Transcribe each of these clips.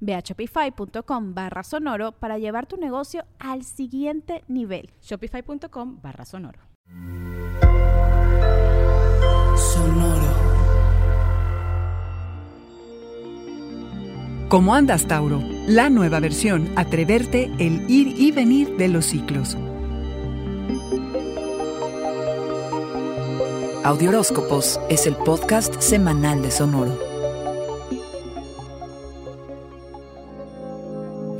Ve a shopify.com barra sonoro para llevar tu negocio al siguiente nivel. Shopify.com barra sonoro. Sonoro. ¿Cómo andas, Tauro? La nueva versión, atreverte, el ir y venir de los ciclos. Audioróscopos es el podcast semanal de Sonoro.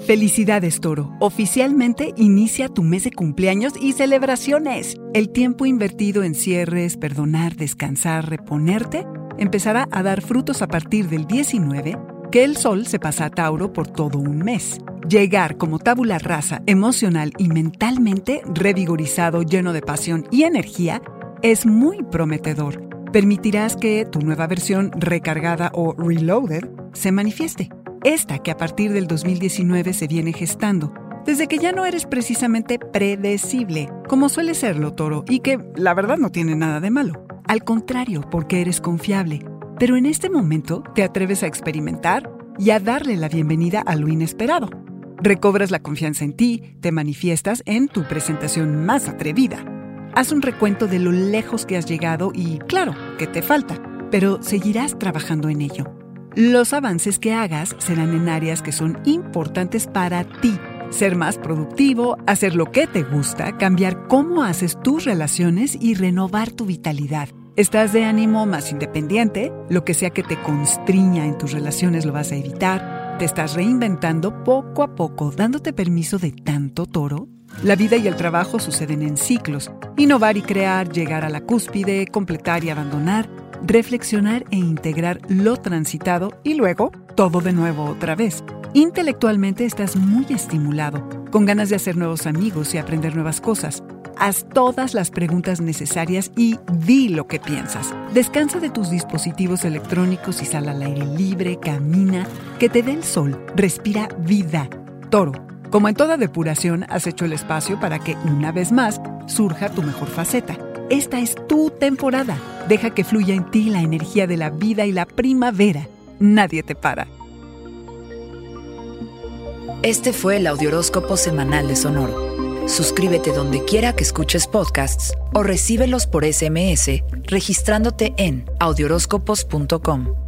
Felicidades, Toro. Oficialmente inicia tu mes de cumpleaños y celebraciones. El tiempo invertido en cierres, perdonar, descansar, reponerte, empezará a dar frutos a partir del 19, que el sol se pasa a Tauro por todo un mes. Llegar como tabula rasa, emocional y mentalmente revigorizado, lleno de pasión y energía, es muy prometedor. Permitirás que tu nueva versión recargada o reloaded se manifieste esta que a partir del 2019 se viene gestando, desde que ya no eres precisamente predecible, como suele serlo Toro, y que la verdad no tiene nada de malo. Al contrario, porque eres confiable. Pero en este momento te atreves a experimentar y a darle la bienvenida a lo inesperado. Recobras la confianza en ti, te manifiestas en tu presentación más atrevida. Haz un recuento de lo lejos que has llegado y, claro, que te falta, pero seguirás trabajando en ello. Los avances que hagas serán en áreas que son importantes para ti. Ser más productivo, hacer lo que te gusta, cambiar cómo haces tus relaciones y renovar tu vitalidad. Estás de ánimo más independiente, lo que sea que te constriña en tus relaciones lo vas a evitar. Te estás reinventando poco a poco, dándote permiso de tanto toro. La vida y el trabajo suceden en ciclos. Innovar y crear, llegar a la cúspide, completar y abandonar reflexionar e integrar lo transitado y luego todo de nuevo otra vez. Intelectualmente estás muy estimulado, con ganas de hacer nuevos amigos y aprender nuevas cosas. Haz todas las preguntas necesarias y di lo que piensas. Descansa de tus dispositivos electrónicos y sal al aire libre, camina, que te dé el sol, respira vida. Toro, como en toda depuración, has hecho el espacio para que, una vez más, surja tu mejor faceta. Esta es tu temporada. Deja que fluya en ti la energía de la vida y la primavera. Nadie te para. Este fue el Audioróscopo Semanal de Sonoro. Suscríbete donde quiera que escuches podcasts o recíbelos por SMS registrándote en audioróscopos.com.